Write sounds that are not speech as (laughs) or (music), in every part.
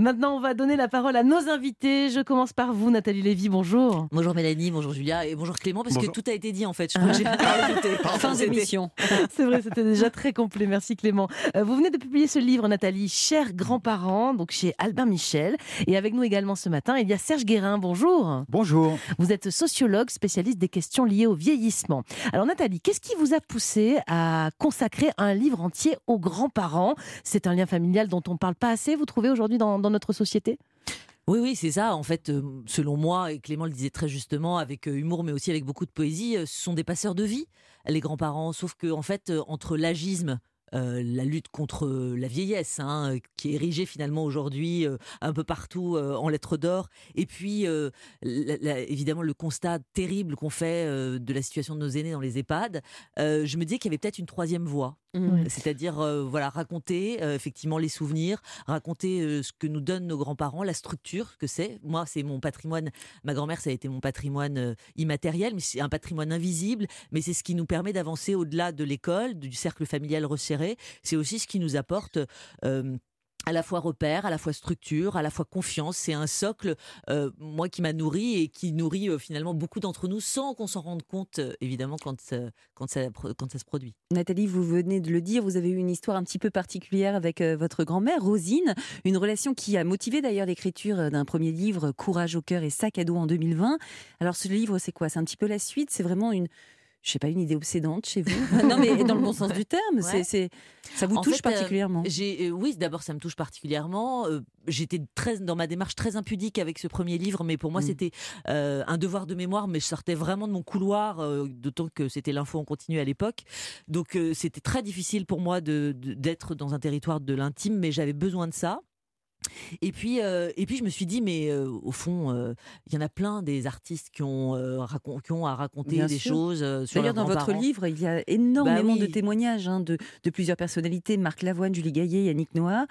Maintenant, on va donner la parole à nos invités. Je commence par vous, Nathalie Lévy. Bonjour. Bonjour Mélanie, bonjour Julia et bonjour Clément, parce Bonjour. que tout a été dit en fait. Je crois que j'ai. (laughs) Fin d'émission. (laughs) C'est vrai, c'était déjà très complet. Merci Clément. Euh, Vous venez de publier ce livre, Nathalie, Chers grands-parents, donc chez Albin Michel. Et avec nous également ce matin, il y a Serge Guérin. Bonjour. Bonjour. Vous êtes sociologue, spécialiste des questions liées au vieillissement. Alors Nathalie, qu'est-ce qui vous a poussé à consacrer un livre entier aux grands-parents? C'est un lien familial dont on ne parle pas assez, vous trouvez, aujourd'hui dans, dans notre société? Oui, oui, c'est ça. En fait, euh, selon moi, et Clément le disait très justement, avec euh, humour, mais aussi avec beaucoup de poésie, euh, ce sont des passeurs de vie, les grands-parents. Sauf que, en fait, entre l'agisme, la lutte contre la vieillesse, hein, qui est érigée finalement aujourd'hui un peu partout en lettres d'or, et puis évidemment le constat terrible qu'on fait de la situation de nos aînés dans les EHPAD, je me disais qu'il y avait peut-être une troisième voie. Oui. C'est-à-dire, euh, voilà, raconter euh, effectivement les souvenirs, raconter euh, ce que nous donnent nos grands-parents, la structure que c'est. Moi, c'est mon patrimoine. Ma grand-mère, ça a été mon patrimoine immatériel, mais c'est un patrimoine invisible. Mais c'est ce qui nous permet d'avancer au-delà de l'école, du cercle familial resserré. C'est aussi ce qui nous apporte. À la fois repère, à la fois structure, à la fois confiance. C'est un socle, euh, moi, qui m'a nourri et qui nourrit euh, finalement beaucoup d'entre nous sans qu'on s'en rende compte, euh, évidemment, quand, quand, ça, quand ça se produit. Nathalie, vous venez de le dire, vous avez eu une histoire un petit peu particulière avec votre grand-mère, Rosine. Une relation qui a motivé d'ailleurs l'écriture d'un premier livre, Courage au cœur et sac à dos en 2020. Alors ce livre, c'est quoi? C'est un petit peu la suite? C'est vraiment une. Je sais pas, une idée obsédante chez vous (laughs) Non, mais dans le bon sens du terme. c'est Ouais. c'est, ça vous En touche fait, euh, particulièrement J'ai, euh, oui, d'abord ça me touche particulièrement. Euh, J'étais très dans ma démarche très impudique avec ce premier livre, mais pour moi Mm. c'était un devoir de mémoire. Mais je sortais vraiment de mon couloir, d'autant que c'était l'info en continu à l'époque. Donc c'était très difficile pour moi de- d'être dans un territoire de l'intime, mais j'avais besoin de ça. Et puis, euh, et puis je me suis dit, mais euh, au fond, euh, il y en a plein des artistes qui ont, qui ont à raconter Bien des sûr. choses sur D'ailleurs, leurs dans votre livre, il y a énormément Bah de témoignages hein, de, de plusieurs personnalités, Marc Lavoine, Julie Gaillet, Yannick Noah.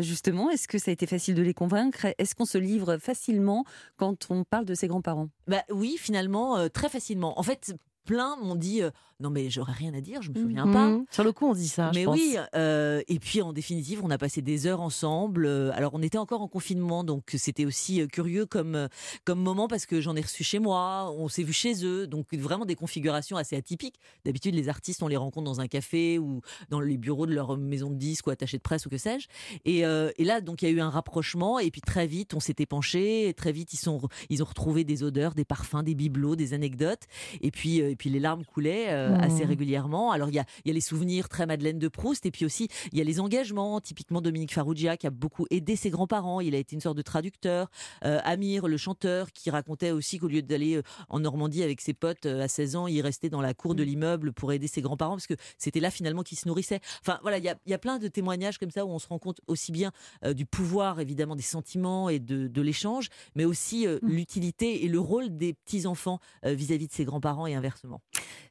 Justement, est-ce que ça a été facile de les convaincre? Est-ce qu'on se livre facilement quand on parle de ses grands-parents? Bah oui, finalement, très facilement. En fait, plein m'ont dit non mais j'aurais rien à dire, je me souviens pas. Mhm. Sur le coup, on dit ça. je Mais pense. oui, euh, et puis en définitive, on a passé des heures ensemble. Euh, Alors on était encore en confinement, donc c'était aussi euh, curieux comme comme moment parce que j'en ai reçu chez moi, on s'est vu chez eux, donc vraiment des configurations assez atypiques. D'habitude, les artistes, on les rencontre dans un café ou dans les bureaux de leur maison de disques ou attachés de presse ou que sais-je. Et, euh, et là, donc il y a eu un rapprochement, et puis très vite, on s'était penché, très vite, ils sont ils ont retrouvé des odeurs, des parfums, des bibelots, des anecdotes, et puis et puis les larmes coulaient euh, Mmh. assez régulièrement. Alors il y a, il y a les souvenirs très Madeleine de Proust et puis aussi il y a les engagements. Typiquement Dominique Farrugia qui a beaucoup aidé ses grands-parents. Il a été une sorte de traducteur. Euh, Amir, le chanteur, qui racontait aussi qu'au lieu d'aller euh, en Normandie avec ses potes euh, à 16 ans, il restait dans la cour de l'immeuble pour aider ses grands-parents parce que c'était là finalement qu'il se nourrissait. Enfin voilà, il y a, il y a plein de témoignages comme ça où on se rend compte aussi bien euh, du pouvoir évidemment des sentiments et de, de l'échange, mais aussi euh, l'utilité et le rôle des petits-enfants euh, vis-à-vis de ses grands-parents et inversement.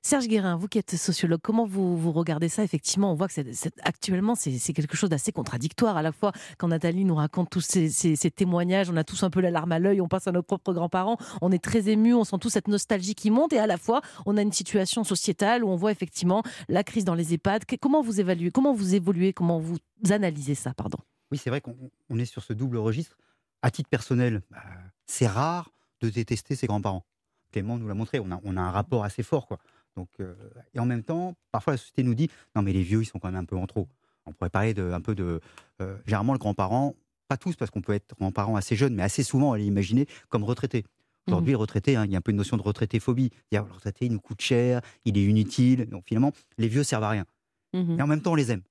Serge Guérin, vous qui êtes sociologue, comment vous, vous regardez ça Effectivement, on voit que actuellement, c'est quelque chose d'assez contradictoire. À la fois, quand Nathalie nous raconte tous ces, témoignages, on a tous un peu la larme à l'œil, on pense à nos propres grands-parents, on est très ému, on sent tous cette nostalgie qui monte, et à la fois, on a une situation sociétale où on voit effectivement la crise dans les EHPAD. Comment vous évaluez Comment vous évoluez Comment vous analysez ça Pardon? Oui, c'est vrai qu'on on est sur ce double registre. À titre personnel, bah, c'est rare de détester ses grands-parents. Clément nous l'a montré, on a, on a un rapport assez fort. Quoi. Donc, euh, et en même temps, parfois la société nous dit non, mais les vieux, ils sont quand même un peu en trop. On pourrait parler de, un peu de. euh, généralement, le grand-parent, pas tous, parce qu'on peut être grand-parent assez jeune, mais assez souvent, elle est imaginée comme retraité. Aujourd'hui, le retraité, hein, il y a un peu une notion de retraité-phobie. Le retraité, il nous coûte cher, il est inutile. Donc finalement, les vieux servent à rien. Mhm. Et en même temps, on les aime.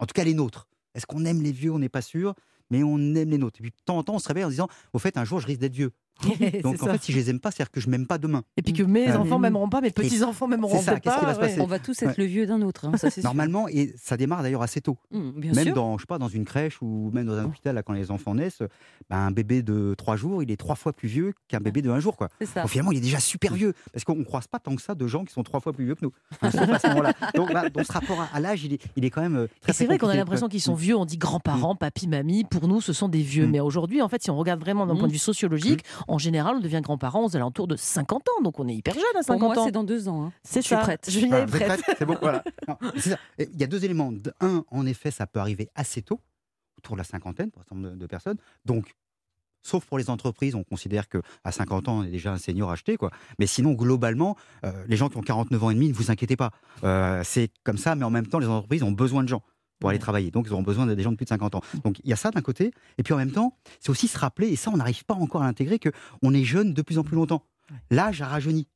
En tout cas, les nôtres. Est-ce qu'on aime les vieux? On n'est pas sûr, mais on aime les nôtres. Et puis, de temps en temps, on se réveille en se disant Au fait, un jour, je risque d'être vieux. (laughs) Donc, en ça. fait, si je les aime pas, c'est-à-dire que je m'aime pas demain. Et puis que mes Euh, enfants m'aimeront pas, mes petits-enfants m'aimeront c'est ça, peut-être qu'est-ce qui pas. va se passer On va tous être Ouais. le vieux d'un autre, hein, ça c'est sûr. Normalement, et ça démarre d'ailleurs assez tôt. Bien même sûr. dans, je sais pas, dans une crèche ou même dans un hôpital, là, quand les enfants naissent, ben, un bébé de trois jours, il est trois fois plus vieux qu'un bébé de un jour. Quoi. Ça. Donc, finalement, il est déjà super vieux. Parce qu'on ne croise pas tant que ça de gens qui sont trois fois plus vieux que nous. Hein, ce. (laughs) Donc, là, dans ce rapport à, à l'âge, il est, il est quand même euh, très c'est vrai qu'on a l'impression qu'ils sont Mm. vieux. On dit grands-parents, papy, mamie. Pour nous, ce sont des vieux. Mm. Mais aujourd'hui, en fait, si on regarde vraiment d'un Mm. point de vue sociologique, en général, on devient grands-parents aux alentours de 50 ans. Donc on est hyper jeune à Pour 50 moi, ans. c'est dans deux ans. hein. C'est je suis ça. prête. Julien Voilà, prête. prête C'est bon, voilà. (laughs) Non, c'est ça. Et Il y a deux éléments. Un, en effet, ça peut arriver assez tôt. autour de la cinquantaine, pour un de, personnes. Donc, sauf pour les entreprises, on considère qu'à 50 ans, on est déjà un senior acheté. Quoi. Mais sinon, globalement, euh, les gens qui ont 49 ans et demi, ne vous inquiétez pas. Euh, c'est comme ça, mais en même temps, les entreprises ont besoin de gens pour aller travailler. Donc, ils auront besoin des gens de plus de 50 ans. Donc, il y a ça d'un côté. Et puis, en même temps, c'est aussi se rappeler, et ça, on n'arrive pas encore à l'intégrer, qu'on est jeune de plus en plus longtemps. L'âge a rajeuni.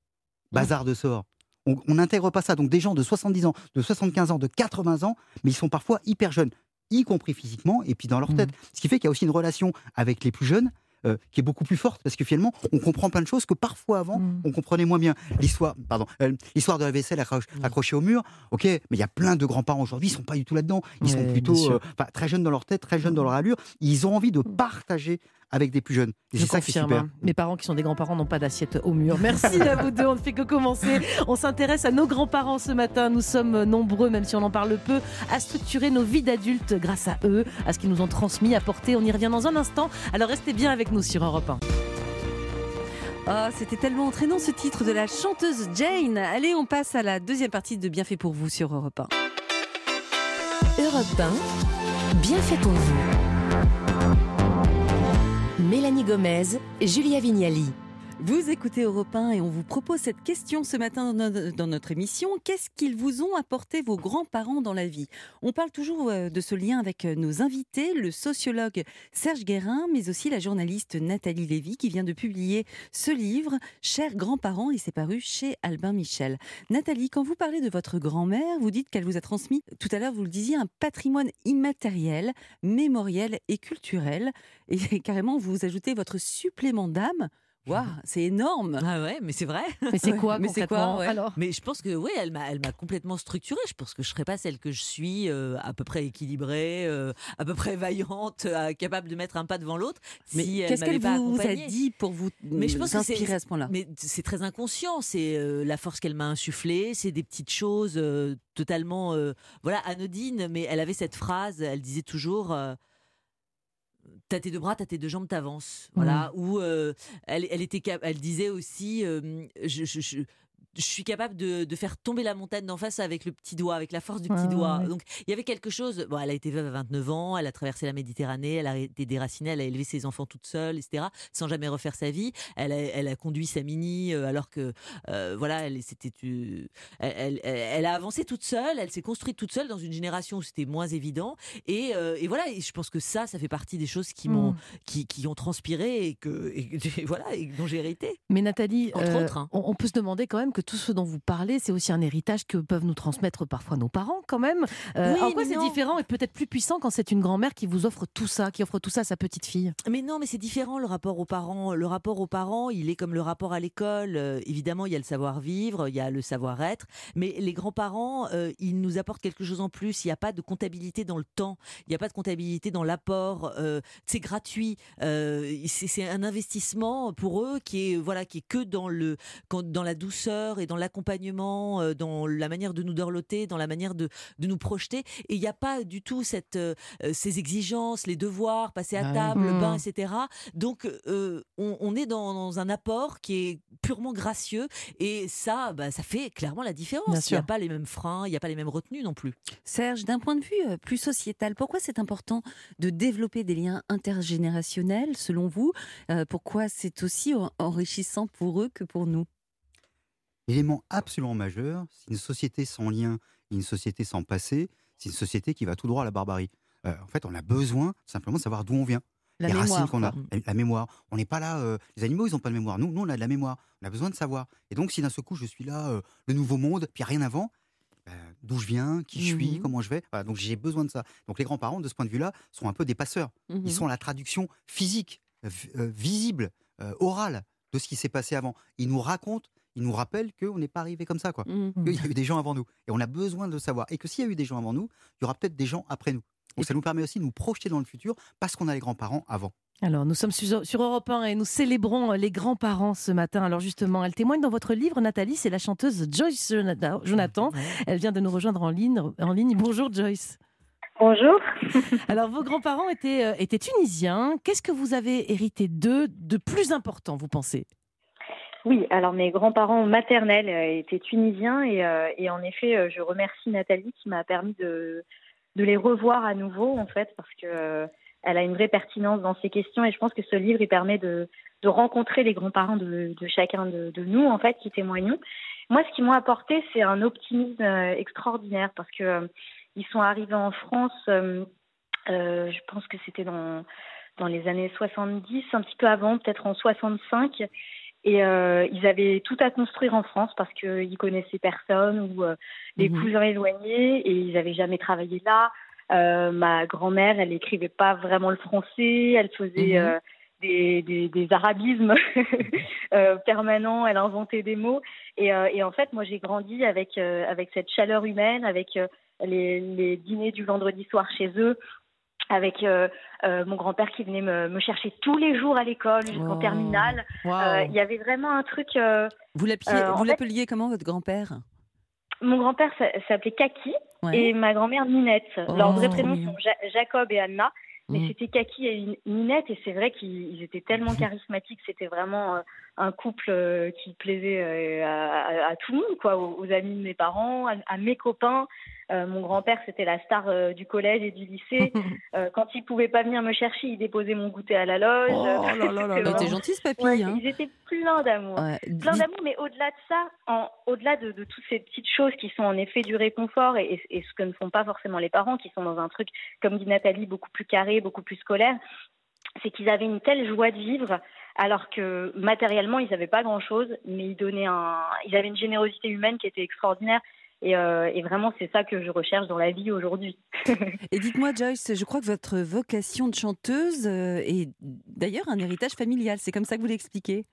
Bazar de sort. On n'intègre pas ça. Donc, des gens de 70 ans, de 75 ans, de 80 ans, mais ils sont parfois hyper jeunes, y compris physiquement et puis dans leur mmh. tête. Ce qui fait qu'il y a aussi une relation avec les plus jeunes euh, qui est beaucoup plus forte parce que finalement on comprend plein de choses que parfois avant mm. on comprenait moins bien. L'histoire, pardon, euh, l'histoire de la vaisselle mm. accrochée au mur, ok, mais il y a plein de grands-parents aujourd'hui, ils sont pas du tout là-dedans. Ils sont plutôt euh, très jeunes dans leur tête, très jeunes dans leur allure. Ils ont envie de mm. partager avec des plus jeunes. Et c'est ça qui est super. Hein. Mes parents qui sont des grands-parents n'ont pas d'assiette au mur. Merci à vous deux, on ne fait que commencer. On s'intéresse à nos grands-parents ce matin. Nous sommes nombreux, même si on en parle peu, à structurer nos vies d'adultes grâce à eux, à ce qu'ils nous ont transmis, apporté. On y revient dans un instant. Alors restez bien avec nous sur Europe 1. Oh, c'était tellement entraînant ce titre de la chanteuse Jane. Allez, on passe à la deuxième partie de Bien fait pour vous sur Europe 1. Europe 1, bien fait pour vous. Mélanie Gomez, Julia Vignali. Vous écoutez Europe 1 et on vous propose cette question ce matin dans notre émission. Qu'est-ce qu'ils vous ont apporté vos grands-parents dans la vie? On parle toujours euh, de ce lien avec euh, nos invités, le sociologue Serge Guérin, mais aussi la journaliste Nathalie Lévy qui vient de publier ce livre, Chers grands-parents, et c'est paru chez Albin Michel. Nathalie, quand vous parlez de votre grand-mère, vous dites qu'elle vous a transmis, tout à l'heure vous le disiez, un patrimoine immatériel, mémoriel et culturel. Et (laughs) carrément, vous ajoutez votre supplément d'âme Waouh, c'est énorme. Ah ouais, mais c'est vrai. Mais c'est quoi Mais c'est quoi alors Mais je pense que oui, elle m'a, elle m'a complètement structurée. Je pense que je serais pas celle que je suis, euh, à peu près équilibrée, euh, à peu près vaillante, euh, capable de mettre un pas devant l'autre. Mais si qu'est-ce qu'elle vous a dit pour vous Mais je pense que c'est, à ce point-là. Mais c'est très inconscient. C'est la force qu'elle m'a insufflée. C'est des petites choses totalement, voilà, anodines. Mais elle avait cette phrase. Elle disait toujours t'as tes deux bras, t'as tes deux jambes, t'avances. Voilà. Mmh. Ou euh, elle, elle, était, elle disait aussi, euh, je, je suis capable de, faire tomber la montagne d'en face avec le petit doigt, avec la force du petit doigt. Donc il y avait quelque chose. Bon, elle a été veuve à 29 ans, elle a traversé la Méditerranée, elle a été déracinée, elle a élevé ses enfants toute seule, etc. Sans jamais refaire sa vie. Elle a, elle a conduit sa mini euh, alors que euh, voilà, elle c'était, euh, elle, elle, a avancé toute seule, elle s'est construite toute seule dans une génération où c'était moins évident. Et, et voilà, et je pense que ça, ça fait partie des choses qui m'ont, mm. qui, qui, ont transpiré et que (laughs) voilà, et dont j'ai hérité. Mais Nathalie, entre autres, hein. on peut se demander quand même que tout ce dont vous parlez, c'est aussi un héritage que peuvent nous transmettre parfois nos parents, quand même. Euh, en quoi c'est différent et peut-être plus puissant quand c'est une grand-mère qui vous offre tout ça, qui offre tout ça à sa petite fille? Mais non, mais c'est différent le rapport aux parents. Le rapport aux parents, il est comme le rapport à l'école. Euh, évidemment, il y a le savoir-vivre, il y a le savoir-être, mais les grands-parents, euh, ils nous apportent quelque chose en plus. Il n'y a pas de comptabilité dans le temps, il n'y a pas de comptabilité dans l'apport. c'est gratuit. c'est un investissement pour eux qui est voilà qui est que dans le dans la douceur et dans l'accompagnement, euh, dans la manière de nous dorloter, dans la manière de, de nous projeter. Et il n'y a pas du tout cette, euh, ces exigences, les devoirs, passer à ah table, le bain, mmh. etc. Donc, euh, on, est dans, un apport qui est purement gracieux. Et ça, bah, ça fait clairement la différence. Il n'y a pas les mêmes freins, il n'y a pas les mêmes retenues non plus. Serge, d'un point de vue plus sociétal, pourquoi c'est important de développer des liens intergénérationnels, selon vous? Pourquoi c'est aussi enrichissant pour eux que pour nous? L'élément absolument majeur, c'est une société sans lien, une société sans passé, c'est une société qui va tout droit à la barbarie. Euh, en fait, on a besoin simplement de savoir d'où on vient. La les mémoire, racines qu'on a, la mémoire. On n'est pas là. Euh, les animaux, ils n'ont pas de mémoire. Nous, nous, on a de la mémoire. On a besoin de savoir. Et donc, si d'un seul coup, je suis là, euh, le nouveau monde, puis il n'y a rien avant, ben, d'où je viens, qui je suis, mmh comment je vais. donc, j'ai besoin de ça. Donc, les grands-parents, de ce point de vue-là, sont un peu des passeurs. Ils mmh sont la traduction physique, visible, orale de ce qui s'est passé avant. Ils nous racontent il nous rappelle qu'on n'est pas arrivé comme ça, quoi. Mmh. Il y a eu des gens avant nous. Et on a besoin de le savoir. Et que s'il y a eu des gens avant nous, il y aura peut-être des gens après nous. Donc ça nous permet aussi de nous projeter dans le futur parce qu'on a les grands-parents avant. Alors, nous sommes sur, sur Europe 1 et nous célébrons les grands-parents ce matin. Alors, justement, elle témoigne dans votre livre, Nathalie, c'est la chanteuse Joyce Jonathan. Elle vient de nous rejoindre en ligne. En ligne. Bonjour, Joyce. Bonjour. (laughs) Alors, vos grands-parents étaient, euh, étaient tunisiens. Qu'est-ce que vous avez hérité d'eux de plus important, vous pensez? Oui, alors mes grands-parents maternels euh, étaient tunisiens et, euh, en effet, euh, je remercie Nathalie qui m'a permis de, les revoir à nouveau, en fait, parce que elle a une vraie pertinence dans ces questions. Et je pense que ce livre, il permet de, rencontrer les grands-parents de, chacun de, nous, en fait, qui témoignons. Moi, ce qui m'a apporté, c'est un optimisme extraordinaire, parce que ils sont arrivés en France, euh, je pense que c'était dans les années 70, un petit peu avant, peut-être en 65. Et euh, ils avaient tout à construire en France parce qu'ils connaissaient personne ou euh, des mmh. cousins éloignés et ils n'avaient jamais travaillé là. Euh, ma grand-mère, elle n'écrivait pas vraiment le français, elle faisait mmh. des, des, des, arabismes (laughs) permanents, elle inventait des mots. Et, et en fait, moi, j'ai grandi avec, avec cette chaleur humaine, avec les, les, dîners du vendredi soir chez eux, avec euh, euh, mon grand-père qui venait me, me, chercher tous les jours à l'école jusqu'en terminale. Euh, il y avait vraiment un truc. vous l'appeliez comment votre grand-père? Mon grand-père s'appelait Kaki et ma grand-mère Ninette. Oh, Leurs vrais prénoms sont Jacob et Anna. Mais mm. c'était Kaki et Ninette et c'est vrai qu'ils étaient tellement charismatiques. C'était vraiment un couple qui plaisait à, à, tout le monde, quoi, aux, amis de mes parents, à mes copains. Euh, mon grand-père, c'était la star euh, du collège et du lycée. (laughs) Euh, quand il pouvait pas venir me chercher, il déposait mon goûter à la loge. Oh là là là, (laughs) t'es gentil ce papy. hein. Ils étaient pleins d'amour, plein d'amour. Mais au-delà de ça, en, au-delà de, de, toutes ces petites choses qui sont en effet du réconfort et, et, ce que ne font pas forcément les parents, qui sont dans un truc, comme dit Nathalie, beaucoup plus carré, beaucoup plus scolaire, c'est qu'ils avaient une telle joie de vivre alors que matériellement ils n'avaient pas grand chose, mais ils donnaient un, ils avaient une générosité humaine qui était extraordinaire. Euh, et, vraiment, c'est ça que je recherche dans la vie aujourd'hui. (laughs) et dites-moi, Joyce, je crois que votre vocation de chanteuse euh, est d'ailleurs un héritage familial. C'est comme ça que vous l'expliquez?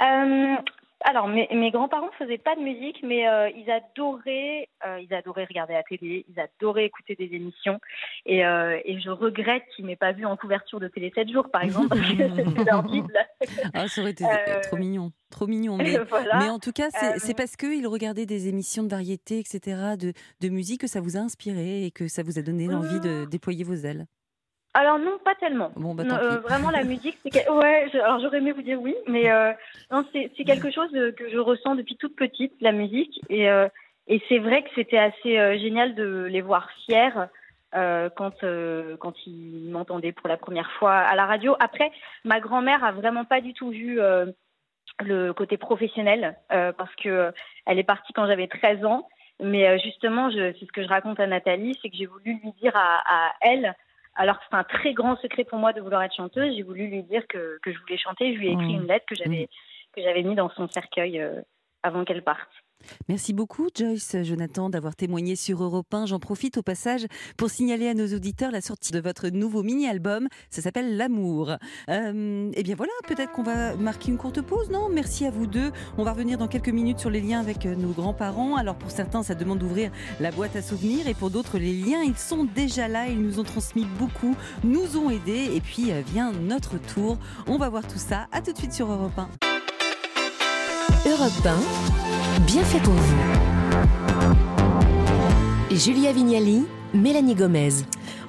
Euh, alors, mes, mes grands-parents faisaient pas de musique, mais euh, ils adoraient, euh, ils adoraient regarder la télé, ils adoraient écouter des émissions, et, euh, et je regrette qu'ils m'aient pas vu en couverture de Télé 7 jours, par exemple, parce que (laughs) c'était leur bible. ah, ça aurait été trop mignon, trop mignon. Mais, (laughs) mais en tout cas, c'est parce qu'ils regardaient des émissions de variété, etc., de, de musique, que ça vous a inspiré et que ça vous a donné l'envie de déployer vos ailes. Alors non, pas tellement. Bon, bah, euh, vraiment, la (laughs) musique, c'est ouais. Alors j'aurais aimé vous dire oui, mais euh, non, c'est quelque chose euh, que je ressens depuis toute petite, la musique, et et c'est vrai que c'était assez génial de les voir fiers quand quand ils m'entendaient pour la première fois à la radio. Après, ma grand-mère a vraiment pas du tout vu le côté professionnel parce que elle est partie quand j'avais 13 ans. Mais justement, c'est ce que je raconte à Nathalie, c'est que j'ai voulu lui dire à, à elle alors que c'est un très grand secret pour moi de vouloir être chanteuse, j'ai voulu lui dire que, que, je voulais chanter. Je lui ai écrit mmh. une lettre que j'avais mmh. que j'avais mis dans son cercueil euh, avant qu'elle parte. Merci beaucoup Joyce Jonathan d'avoir témoigné sur Europe 1. J'en profite au passage pour signaler à nos auditeurs la sortie de votre nouveau mini-album. Ça s'appelle L'amour. Euh, eh bien voilà, peut-être qu'on va marquer une courte pause, non? Merci à vous deux. On va revenir dans quelques minutes sur les liens avec euh, nos grands-parents. Alors pour certains, ça demande d'ouvrir la boîte à souvenirs et pour d'autres, les liens, ils sont déjà là. Ils nous ont transmis beaucoup, nous ont aidés et puis euh, vient notre tour. On va voir tout ça. À tout de suite sur Europe 1. Europe 1, bien fait pour vous. Julia Vignali, Mélanie Gomez.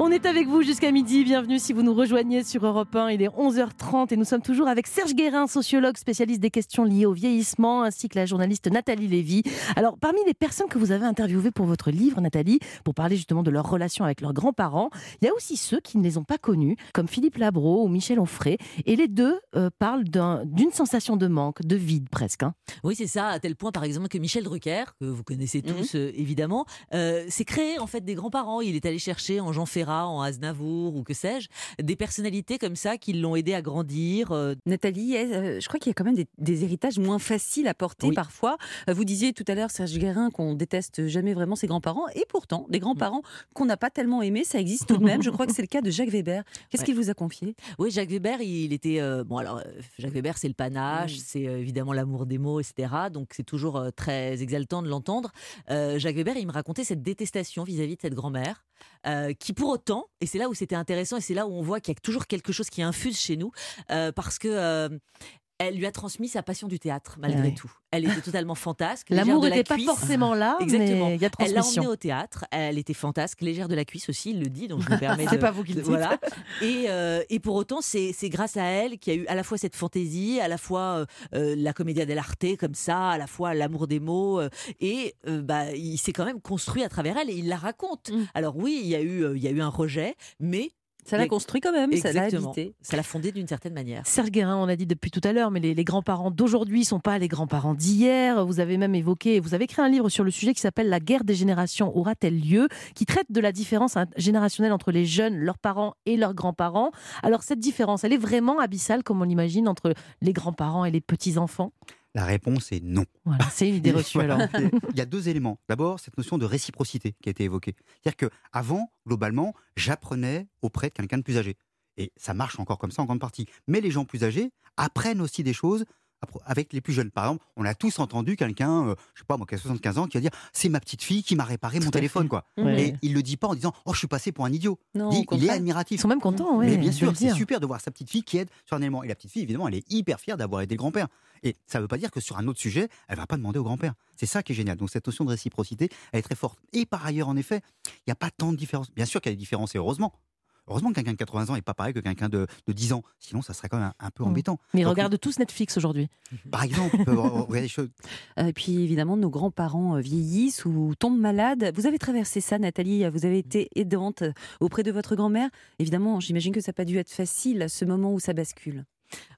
On est avec vous jusqu'à midi. Bienvenue si vous nous rejoignez sur Europe 1. Il est 11h30 et nous sommes toujours avec Serge Guérin, sociologue spécialiste des questions liées au vieillissement, ainsi que la journaliste Nathalie Lévy. Alors, parmi les personnes que vous avez interviewées pour votre livre, Nathalie, pour parler justement de leur relation avec leurs grands-parents, il y a aussi ceux qui ne les ont pas connus, comme Philippe Labro ou Michel Onfray. Et les deux euh, parlent d'une sensation de manque, de vide presque. Hein. Oui, c'est ça, à tel point par exemple que Michel Drucker, que vous connaissez mhm. tous euh, évidemment, euh, s'est créé en fait des grands-parents. Il est allé chercher en Jean Ferrat en Aznavour ou que sais-je, des personnalités comme ça qui l'ont aidé à grandir. Euh. Nathalie, euh, je crois qu'il y a quand même des, héritages moins faciles à porter parfois. Euh, vous disiez tout à l'heure, Serge Guérin, qu'on déteste jamais vraiment ses grands-parents, et pourtant, des grands-parents qu'on n'a pas tellement aimés, ça existe tout de même. Je (laughs) crois que c'est le cas de Jacques Weber. Qu'est-ce qu'il vous a confié? Oui, Jacques Weber, il était. bon, alors, Jacques Weber, c'est le panache, c'est évidemment l'amour des mots, etc. Donc, c'est toujours très exaltant de l'entendre. Jacques Weber, il me racontait cette détestation vis-à-vis de cette grand-mère, qui pour autant, et c'est là où c'était intéressant, et c'est là où on voit qu'il y a toujours quelque chose qui infuse chez nous, euh, parce que euh, elle lui a transmis sa passion du théâtre, malgré Ouais. tout. Elle était totalement fantasque. L'amour la n'était pas cuisse. forcément là, Exactement. mais il y a Elle l'a emmenée au théâtre. Elle était fantasque, légère de la cuisse aussi, il le dit, donc je me (laughs) permets C'est de. pas vous qui le dites. Voilà. Et, euh, et pour autant, c'est c'est grâce à elle qu'il y a eu à la fois cette fantaisie, à la fois euh, euh, la commedia dell'arte comme ça, à la fois l'amour des mots. euh, et bah, il s'est quand même construit à travers elle et il la raconte. Mm. Alors oui, il y a eu, il y a eu un rejet, mais Ça l'a construit quand même, ça l'a exactement, habité. ça l'a fondé d'une certaine manière. Serge Guérin, on l'a dit depuis tout à l'heure, mais les, les grands-parents d'aujourd'hui ne sont pas les grands-parents d'hier. Vous avez même évoqué, vous avez écrit un livre sur le sujet qui s'appelle La guerre des générations aura-t-elle lieu qui traite de la différence générationnelle entre les jeunes, leurs parents et leurs grands-parents. Alors cette différence, elle est vraiment abyssale, comme on l'imagine, entre les grands-parents et les petits-enfants? La réponse est non. Voilà, c'est une idée (laughs) reçue alors. Il y a deux éléments. D'abord, cette notion de réciprocité qui a été évoquée. C'est-à-dire qu'avant, globalement, j'apprenais auprès de quelqu'un de plus âgé. Et ça marche encore comme ça en grande partie. Mais les gens plus âgés apprennent aussi des choses avec les plus jeunes. Par exemple, on a tous entendu quelqu'un, euh, je sais pas moi, qui a 75 ans, qui va dire c'est ma petite fille qui m'a réparé mon téléphone, quoi. Ouais. Et il le dit pas en disant oh je suis passé pour un idiot. Non, Il est admiratif. Ils sont même contents, ouais, Mais bien sûr, c'est super de voir sa petite fille qui aide sur un élément. Et la petite fille, évidemment, elle est hyper fière d'avoir aidé le grand-père. Et ça ne veut pas dire que sur un autre sujet, elle va pas demander au grand-père. C'est ça qui est génial. Donc cette notion de réciprocité, elle est très forte. Et par ailleurs, en effet, il n'y a pas tant de différences. Bien sûr qu'il y a des différences, et heureusement. Heureusement que quelqu'un de 80 ans n'est pas pareil que quelqu'un de, de 10 ans. Sinon, ça serait quand même un, un peu Mm. embêtant. Mais ils Donc, regardent tous Netflix aujourd'hui. Par exemple, regarder des choses. (laughs) Euh, Et puis évidemment, nos grands-parents euh, vieillissent ou tombent malades. Vous avez traversé ça, Nathalie? Vous avez été aidante euh, auprès de votre grand-mère? Évidemment, j'imagine que ça n'a pas dû être facile, ce moment où ça bascule.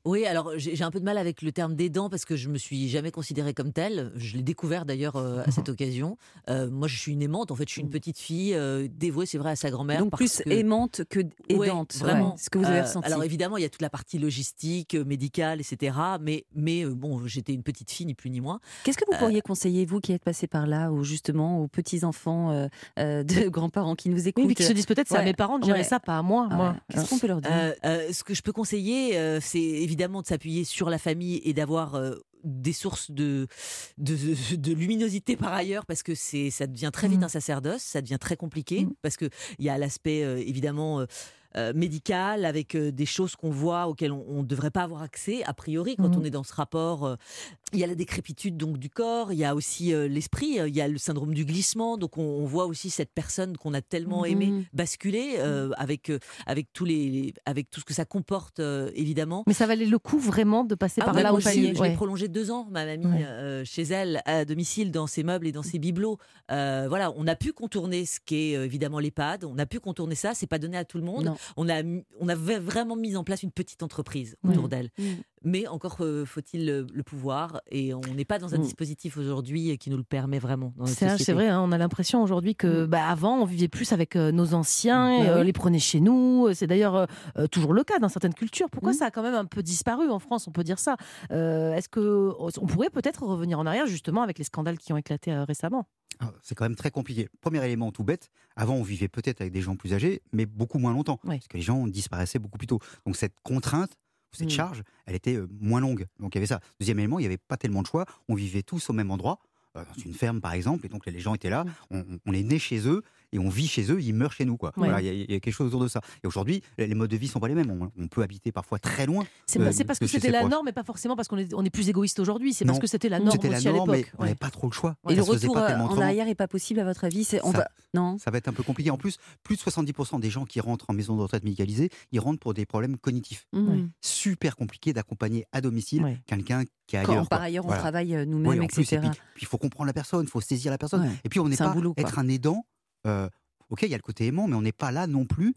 Oui, alors j'ai un peu de mal avec le terme d'aidant parce que je me suis jamais considérée comme telle. Je l'ai découvert d'ailleurs euh, à cette (laughs) occasion. Euh, moi, je suis une aimante. En fait, je suis une petite fille euh, dévouée, c'est vrai, à sa grand-mère. Donc parce plus que- aimante que Ouais, aidante. vraiment. Ouais, ce que vous avez ressenti. Alors évidemment, il y a toute la partie logistique, médicale, etc. Mais, mais bon, j'étais une petite fille, ni plus ni moins. Qu'est-ce que vous pourriez conseiller, vous qui êtes passé par là, ou justement aux petits-enfants euh, euh, de (laughs) grands-parents qui nous écoutent Oui, mais qui se disent peut-être c'est à Ouais, mes parents de gérer ouais. ça, pas à moi. Moi. ouais. Qu'est-ce qu'on peut leur dire? Ce que je peux conseiller, euh, c'est évidemment de s'appuyer sur la famille et d'avoir euh, des sources de, de, (laughs) luminosité par ailleurs, parce que c'est ça devient très vite Mhm. un sacerdoce, ça devient très compliqué, Mhm. parce qu'il y a l'aspect euh, évidemment. Euh, euh, médical avec euh, des choses qu'on voit auxquelles on ne devrait pas avoir accès a priori quand Mhm. on est dans ce rapport euh, il y a la décrépitude donc du corps il y a aussi l'esprit il y a le syndrome du glissement donc on, on voit aussi cette personne qu'on a tellement aimée Mhm. basculer euh, avec avec tous les avec tout ce que ça comporte évidemment Mais ça valait le coup vraiment de passer ah par ouais, là aussi. l'ai Ouais. prolongé deux ans, ma mamie, Ouais. chez elle, à domicile, dans ses meubles et dans ses bibelots. Voilà, on a pu contourner ce qu'est évidemment l'EHPAD. On a pu contourner ça. C'est pas donné à tout le monde. Non. On a, mis- on avait vraiment mis en place une petite entreprise Ouais. autour d'elle. Mais encore euh, faut-il le, le pouvoir. Et on n'est pas dans un Mm. dispositif aujourd'hui qui nous le permet vraiment. C'est vrai, hein, on a l'impression aujourd'hui que Mm. bah, avant on vivait plus avec euh, nos anciens, et, euh, oui. les prenait chez nous. C'est d'ailleurs euh, euh, toujours le cas dans certaines cultures. Pourquoi Mm. ça a quand même un peu disparu en France On peut dire ça? Euh, Est-ce que on pourrait peut-être revenir en arrière justement avec les scandales qui ont éclaté euh, récemment? Ah, C'est quand même très compliqué. Premier élément tout bête, avant on vivait peut-être avec des gens plus âgés, mais beaucoup moins longtemps, Oui. parce que les gens disparaissaient beaucoup plus tôt. Donc cette contrainte, cette Mm. charge, elle était moins longue. Donc il y avait ça. Deuxième élément, il n'y avait pas tellement de choix. On vivait tous au même endroit, dans une ferme par exemple, et donc les gens étaient là. Mm. On, on- on est né chez eux et on vit chez eux, ils meurent chez nous. quoi. Ouais. Voilà, il y, a- y a quelque chose autour de ça. Et aujourd'hui, les modes de vie sont pas les mêmes. On, on peut habiter parfois très loin. C'est Euh, parce que c'était la proches. norme et pas forcément parce qu'on est, on est plus égoïste aujourd'hui. C'est parce que c'était la norme C'était la aussi à norme, mais l'époque. on Ouais. n'avait pas trop le choix. Et le Ça retour pas euh, en arrière est pas possible à votre avis? On Ça- va non? Ça va être un peu compliqué. En plus, plus de 70% des gens qui rentrent en maison de retraite médicalisée, ils rentrent pour des problèmes cognitifs. Mhm. Super compliqué d'accompagner à domicile Ouais. quelqu'un qui est Quand ailleurs. par quoi. ailleurs on Voilà. travaille euh, Oui, nous-mêmes, plus, et etc. puis puis il faut comprendre la personne, il faut saisir la personne. Ouais. Et puis on n'est C'est un pas boulot, être un aidant. Euh, ok, il y a le côté aimant, mais on n'est pas là non plus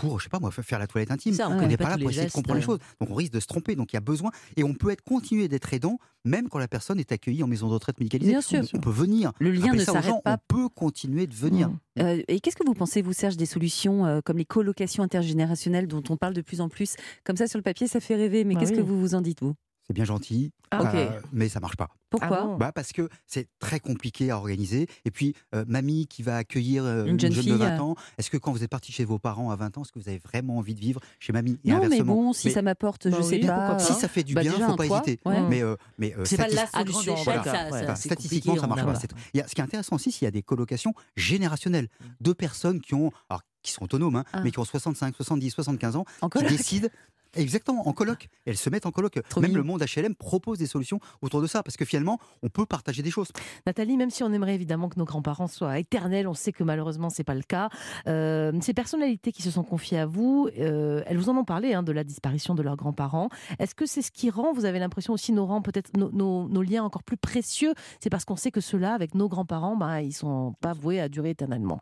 pour, je sais pas moi, faire la toilette intime. Ça, on n'est pas pas là pour les essayer de comprendre les euh. choses. Donc on risque de se tromper. Donc il y a besoin. Et on peut être continuer d'être aidant même quand la personne est accueillie en maison de retraite médicalisée. Bien sûr. On, on peut venir. Le lien Rappeler ne s'arrête pas. On peut continuer de venir. Mm. Euh, et qu'est-ce que vous pensez, vous, Serge, des solutions euh, comme les colocations intergénérationnelles dont on parle de plus en plus? Comme ça, sur le papier, ça fait rêver. Mais Bah qu'est-ce oui. que vous vous en dites, vous? C'est bien gentil, Ah, euh, mais ça marche pas. Pourquoi Ah bon Bah parce que c'est très compliqué à organiser. Et puis, euh, mamie qui va accueillir euh, Une une, jeune jeune, fille, de 20 euh. ans, est-ce que quand vous êtes parti chez vos parents à 20 ans, est-ce que vous avez vraiment envie de vivre chez mamie? Et Non, mais inversement. bon, si Mais- ça m'apporte, Bah je sais pas. pas. Si ça fait du Bah, bien, déjà, faut un pas hésiter. ouais. Mais, euh, mais euh, C'est pas la statis- À grande solution, échelle, voilà. ça, ça, Ouais. Enfin, c'est statistiquement, ça marche on a- pas. C'est- il y a- ce qui est intéressant aussi, c'est qu'il y a des colocations générationnelles. Deux personnes qui ont, alors, qui sont autonomes, hein, Ah. mais qui ont 65, 70, 75 ans, En qui décident Exactement, en coloc. Elles se mettent en. Trop même le monde HLM propose des solutions autour de ça, parce que finalement, on peut partager des choses. Nathalie, même si on aimerait évidemment que nos grands-parents soient éternels, on sait que malheureusement c'est pas le cas. Euh, ces personnalités qui se sont confiées à vous, euh, elles vous en ont parlé hein, de la disparition de leurs grands-parents. Est-ce que c'est ce qui rend, vous avez l'impression aussi, nos rangs, peut-être nos, nos- nos liens encore plus précieux? C'est parce qu'on sait que ceux-là, avec nos grands-parents, bah, ils sont pas voués à durer éternellement.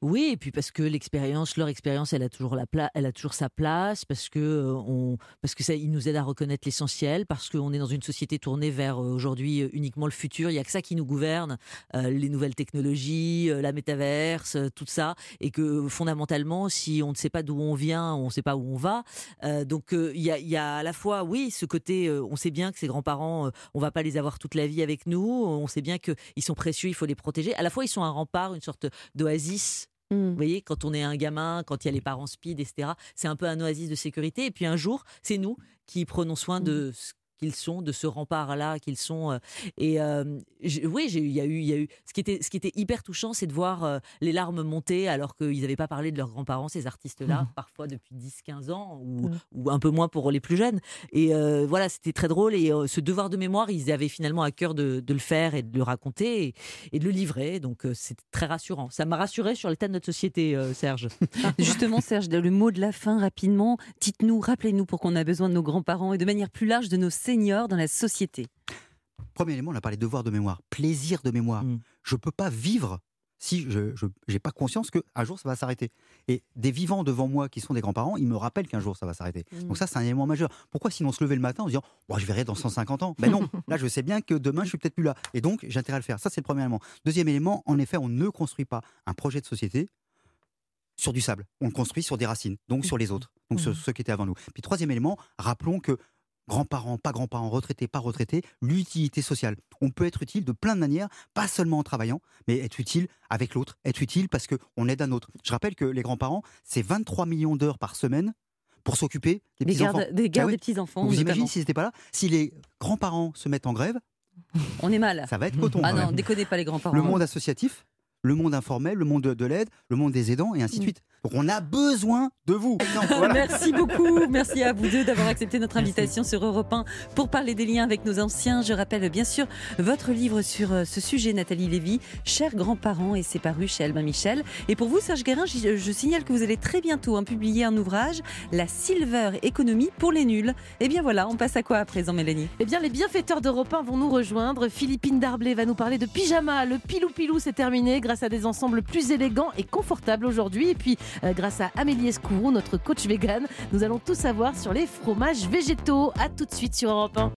Oui, et puis parce que l'expérience, leur expérience, elle a toujours la elle a toujours sa place, parce que euh, on, parce que ça, ils nous aident à reconnaître l'essentiel, parce qu'on est dans une société tournée vers euh, aujourd'hui euh, uniquement le futur. Il y a que ça qui nous gouverne, les nouvelles technologies, la métaverse, tout ça, et que fondamentalement, si on ne sait pas d'où on vient, on ne sait pas où on va. Donc il y, a, à la fois, oui, ce côté, on sait bien que ces grands-parents, on va pas les avoir toute la vie avec nous. On sait bien qu'ils sont précieux, il faut les protéger. À la fois, ils sont un rempart, une sorte d'oasis Mm. vous voyez, quand on est un gamin, quand il y a les parents speed, etc., c'est un peu un oasis de sécurité. Et puis un jour, c'est nous qui prenons soin de ce qu'ils sont, de ce rempart-là qu'ils sont. euh, Et euh, oui, j'ai- il y a eu, il y a eu. Ce qui était, ce qui était hyper touchant, c'est de voir euh, les larmes monter alors qu'ils n'avaient pas parlé de leurs grands-parents, ces artistes-là, parfois depuis 10-15 ans ou, Mhm. ou un peu moins pour les plus jeunes. Et voilà, c'était très drôle. Et ce devoir de mémoire, ils avaient finalement à cœur de, de le faire et de le raconter et, et de le livrer. Donc c'était très rassurant. Ça m'a rassuré sur l'état de notre société, Serge. (laughs) Justement, Serge, le mot de la fin, rapidement. Dites-nous, rappelez-nous pour qu'on a besoin de nos grands-parents et de manière plus large de nos seniors dans la société. Premier élément, on a parlé de devoir de mémoire, plaisir de mémoire. Mm. Je peux pas vivre si je n'ai pas conscience qu'un jour ça va s'arrêter. Et des vivants devant moi qui sont des grands-parents, ils me rappellent qu'un jour ça va s'arrêter. Mm. Donc ça, c'est un élément majeur. Pourquoi sinon se lever le matin en se disant oh, je verrai dans 150 ans Ben non, (laughs) là je sais bien que demain je suis peut-être plus là. Et donc j'ai intérêt à le faire. Ça, c'est le premier élément. Deuxième élément, en effet, on ne construit pas un projet de société sur du sable. On le construit sur des racines, donc sur les autres, donc sur ceux qui étaient avant nous. Puis troisième élément, rappelons que grands-parents, pas grands-parents, retraités, pas retraités, l'utilité sociale. On peut être utile de plein de manières, pas seulement en travaillant, mais être utile avec l'autre, être utile parce qu'on aide un autre. Je rappelle que les grands-parents, c'est 23 millions d'heures par semaine pour s'occuper des, Des petits-enfants. gardes, des, gardes Ah oui. des petits-enfants, Vous notamment. imaginez s'ils n'étaient pas là Si les grands-parents se mettent en grève, On est mal. ça va être coton. Ah non, déconnez pas les grands-parents. Le monde associatif, le monde informel, le monde de, de l'aide, le monde des aidants, et ainsi de suite. Donc on a besoin de vous. (laughs) Non, voilà. Merci beaucoup. Merci à vous deux d'avoir accepté notre invitation sur Europe 1 pour parler des liens avec nos anciens. Je rappelle bien sûr votre livre sur euh, ce sujet, Nathalie Lévy, Chers grands-parents, et c'est paru chez Albin Michel. Et pour vous, Serge Guérin, je, je signale que vous allez très bientôt hein, publier un ouvrage, La Silver Economy pour les nuls. Et bien voilà, on passe à quoi à présent, Mélanie? Eh bien, les bienfaiteurs d'Europe 1 vont nous rejoindre. Philippine Darblay va nous parler de pyjama. Le pilou-pilou, c'est terminé grâce à des ensembles plus élégants et confortables aujourd'hui. Et puis, grâce à Amélie Escourou, notre coach vegan, nous allons tout savoir sur les fromages végétaux. À tout de suite sur Europe 1.